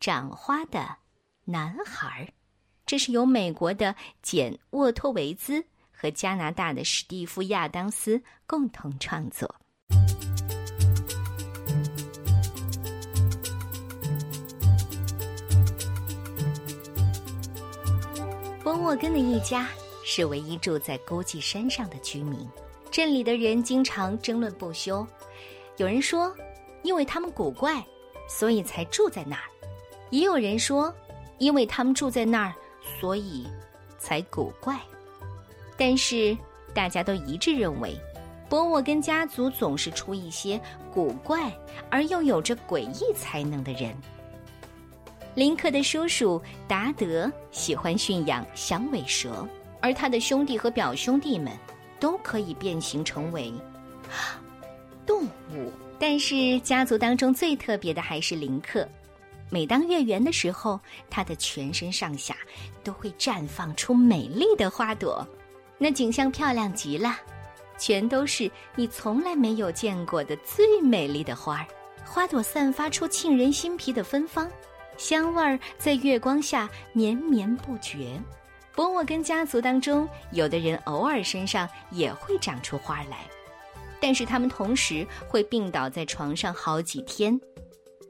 长花的男孩》，这是由美国的简·沃托维兹和加拿大的史蒂夫·亚当斯共同创作。波沃根的一家是唯一住在孤寂山上的居民，镇里的人经常争论不休。有人说，因为他们古怪，所以才住在那儿；也有人说，因为他们住在那儿，所以才古怪。但是大家都一致认为，博沃根家族总是出一些古怪而又有着诡异才能的人。林克的叔叔达德喜欢驯养响尾蛇，而他的兄弟和表兄弟们都可以变形成为动物。但是家族当中最特别的还是林克。每当月圆的时候，它的全身上下都会绽放出美丽的花朵，那景象漂亮极了，全都是你从来没有见过的最美丽的花儿。花朵散发出沁人心脾的芬芳。香味儿在月光下绵绵不绝。波沃根家族当中，有的人偶尔身上也会长出花来，但是他们同时会病倒在床上好几天。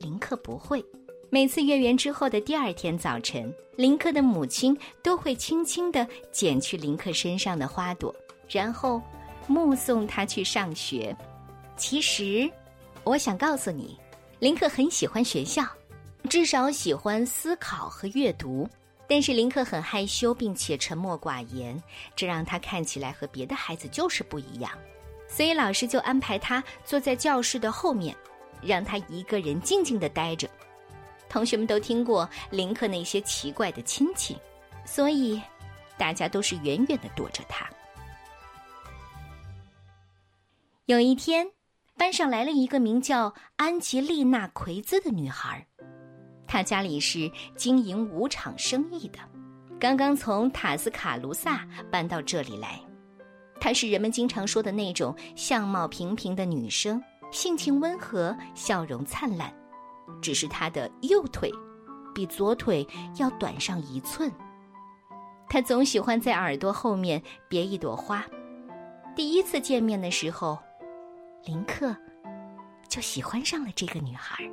林克不会。每次月圆之后的第二天早晨，林克的母亲都会轻轻地剪去林克身上的花朵，然后目送他去上学。其实，我想告诉你，林克很喜欢学校。至少喜欢思考和阅读，但是林克很害羞，并且沉默寡言，这让他看起来和别的孩子就是不一样。所以老师就安排他坐在教室的后面，让他一个人静静的待着。同学们都听过林克那些奇怪的亲戚，所以大家都是远远的躲着他。有一天，班上来了一个名叫安吉丽娜·奎兹的女孩。她家里是经营舞场生意的，刚刚从塔斯卡卢萨搬到这里来。她是人们经常说的那种相貌平平的女生，性情温和，笑容灿烂。只是她的右腿比左腿要短上一寸。她总喜欢在耳朵后面别一朵花。第一次见面的时候，林克就喜欢上了这个女孩。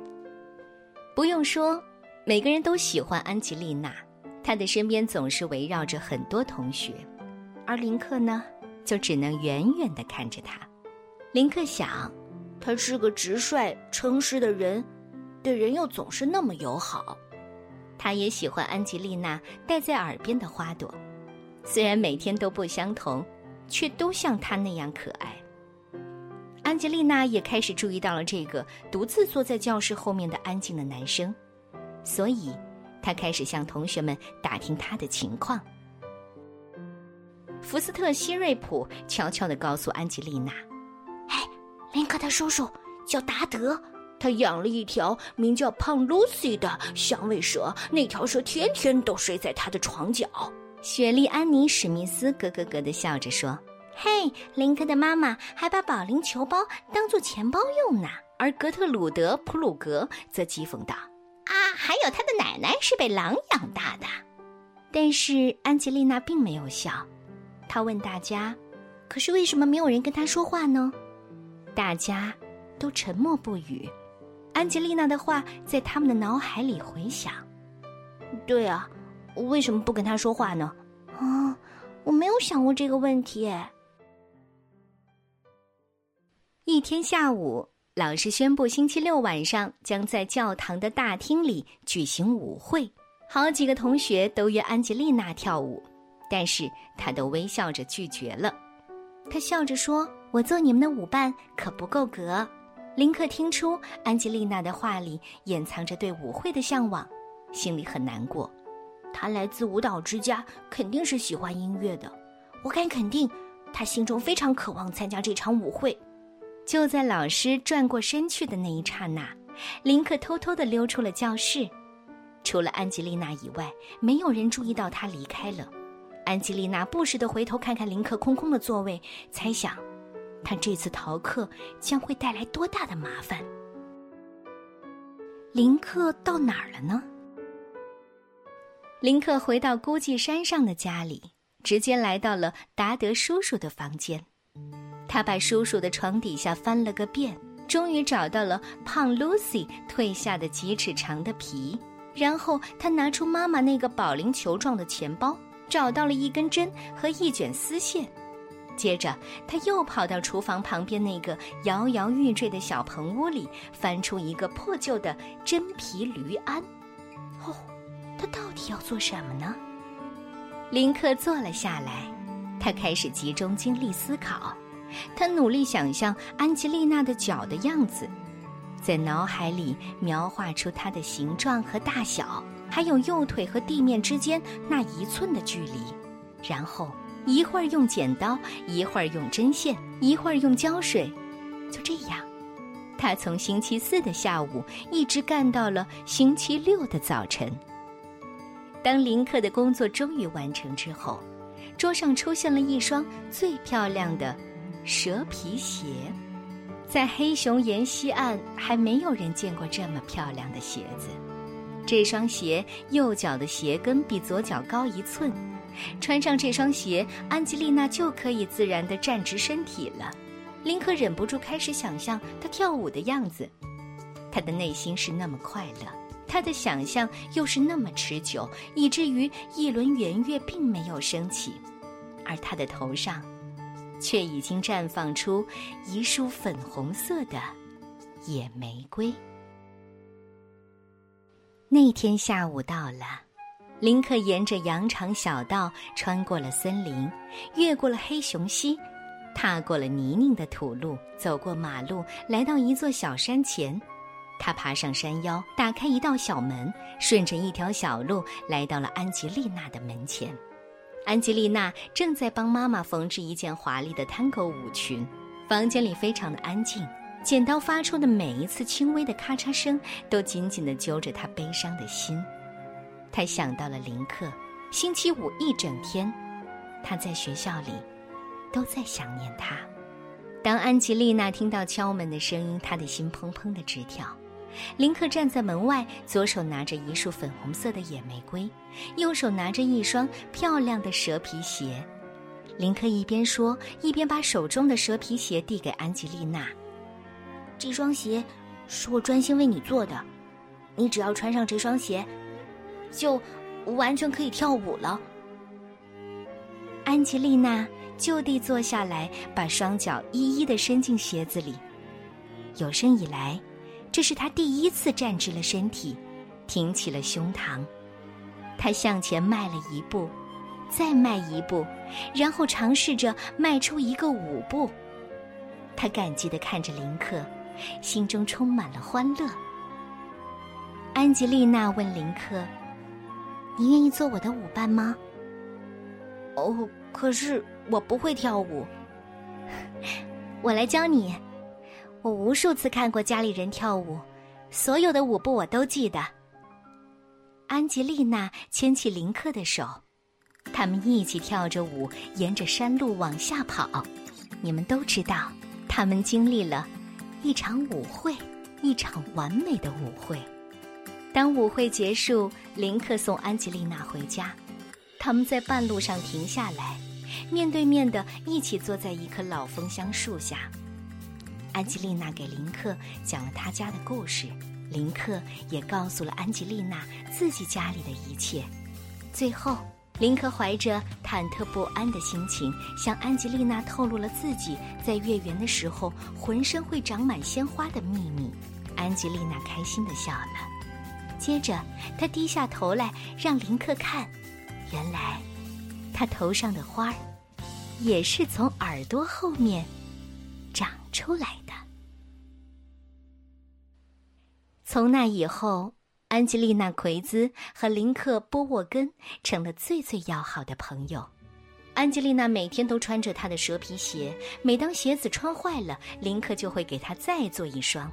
不用说，每个人都喜欢安吉丽娜。她的身边总是围绕着很多同学，而林克呢，就只能远远的看着她。林克想，他是个直率、诚实的人，对人又总是那么友好。他也喜欢安吉丽娜戴在耳边的花朵，虽然每天都不相同，却都像她那样可爱。安吉丽娜也开始注意到了这个独自坐在教室后面的安静的男生，所以，她开始向同学们打听他的情况。福斯特·希瑞普悄悄地告诉安吉丽娜：“哎，林克的叔叔叫达德，他养了一条名叫胖露西的响尾蛇，那条蛇天天都睡在他的床角。”雪莉·安妮·史密斯咯咯咯地笑着说。嘿，林克的妈妈还把保龄球包当做钱包用呢。而格特鲁德·普鲁格则讥讽道：“啊，还有他的奶奶是被狼养大的。”但是安吉丽娜并没有笑，她问大家：“可是为什么没有人跟她说话呢？”大家都沉默不语。安吉丽娜的话在他们的脑海里回响：“对啊，为什么不跟他说话呢？”啊，我没有想过这个问题。一天下午，老师宣布星期六晚上将在教堂的大厅里举行舞会。好几个同学都约安吉丽娜跳舞，但是她都微笑着拒绝了。她笑着说：“我做你们的舞伴可不够格。”林克听出安吉丽娜的话里掩藏着对舞会的向往，心里很难过。她来自舞蹈之家，肯定是喜欢音乐的。我敢肯定，她心中非常渴望参加这场舞会。就在老师转过身去的那一刹那，林克偷偷的溜出了教室。除了安吉丽娜以外，没有人注意到他离开了。安吉丽娜不时的回头看看林克空空的座位，猜想他这次逃课将会带来多大的麻烦。林克到哪儿了呢？林克回到孤寂山上的家里，直接来到了达德叔叔的房间。他把叔叔的床底下翻了个遍，终于找到了胖 Lucy 褪下的几尺长的皮。然后他拿出妈妈那个保龄球状的钱包，找到了一根针和一卷丝线。接着，他又跑到厨房旁边那个摇摇欲坠的小棚屋里，翻出一个破旧的真皮驴鞍。哦，他到底要做什么呢？林克坐了下来，他开始集中精力思考。他努力想象安吉丽娜的脚的样子，在脑海里描画出它的形状和大小，还有右腿和地面之间那一寸的距离。然后一会儿用剪刀，一会儿用针线，一会儿用胶水。就这样，他从星期四的下午一直干到了星期六的早晨。当林克的工作终于完成之后，桌上出现了一双最漂亮的。蛇皮鞋，在黑熊岩西岸还没有人见过这么漂亮的鞋子。这双鞋右脚的鞋跟比左脚高一寸，穿上这双鞋，安吉丽娜就可以自然地站直身体了。林克忍不住开始想象她跳舞的样子，他的内心是那么快乐，他的想象又是那么持久，以至于一轮圆月并没有升起，而他的头上。却已经绽放出一束粉红色的野玫瑰。那天下午到了，林克沿着羊肠小道穿过了森林，越过了黑熊溪，踏过了泥泞的土路，走过马路，来到一座小山前。他爬上山腰，打开一道小门，顺着一条小路来到了安吉丽娜的门前。安吉丽娜正在帮妈妈缝制一件华丽的探戈舞裙，房间里非常的安静。剪刀发出的每一次轻微的咔嚓声，都紧紧地揪着她悲伤的心。他想到了林克，星期五一整天，他在学校里，都在想念他。当安吉丽娜听到敲门的声音，她的心砰砰的直跳。林克站在门外，左手拿着一束粉红色的野玫瑰，右手拿着一双漂亮的蛇皮鞋。林克一边说，一边把手中的蛇皮鞋递给安吉丽娜：“这双鞋是我专心为你做的，你只要穿上这双鞋，就完全可以跳舞了。”安吉丽娜就地坐下来，把双脚一一的伸进鞋子里。有生以来。这是她第一次站直了身体，挺起了胸膛。他向前迈了一步，再迈一步，然后尝试着迈出一个舞步。他感激地看着林克，心中充满了欢乐。安吉丽娜问林克：“你愿意做我的舞伴吗？”“哦，可是我不会跳舞，我来教你。”我无数次看过家里人跳舞，所有的舞步我都记得。安吉丽娜牵起林克的手，他们一起跳着舞，沿着山路往下跑。你们都知道，他们经历了一场舞会，一场完美的舞会。当舞会结束，林克送安吉丽娜回家，他们在半路上停下来，面对面的一起坐在一棵老枫香树下。安吉丽娜给林克讲了他家的故事，林克也告诉了安吉丽娜自己家里的一切。最后，林克怀着忐忑不安的心情向安吉丽娜透露了自己在月圆的时候浑身会长满鲜花的秘密。安吉丽娜开心的笑了，接着他低下头来让林克看，原来，他头上的花儿，也是从耳朵后面长出来的。从那以后，安吉丽娜·奎兹和林克·波沃根成了最最要好的朋友。安吉丽娜每天都穿着她的蛇皮鞋，每当鞋子穿坏了，林克就会给她再做一双。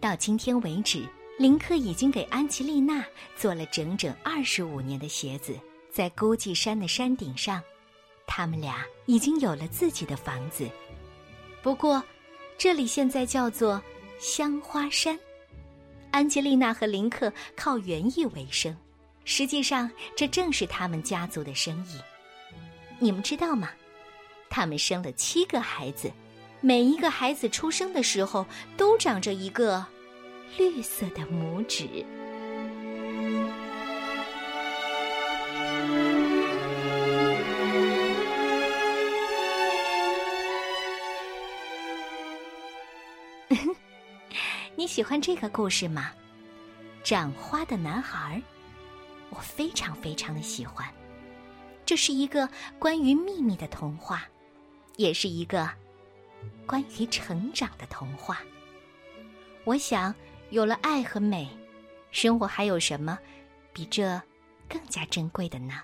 到今天为止，林克已经给安吉丽娜做了整整二十五年的鞋子。在孤寂山的山顶上，他们俩已经有了自己的房子。不过，这里现在叫做香花山。安吉丽娜和林克靠园艺为生，实际上，这正是他们家族的生意。你们知道吗？他们生了七个孩子，每一个孩子出生的时候都长着一个绿色的拇指。你喜欢这个故事吗？长花的男孩，我非常非常的喜欢。这是一个关于秘密的童话，也是一个关于成长的童话。我想，有了爱和美，生活还有什么比这更加珍贵的呢？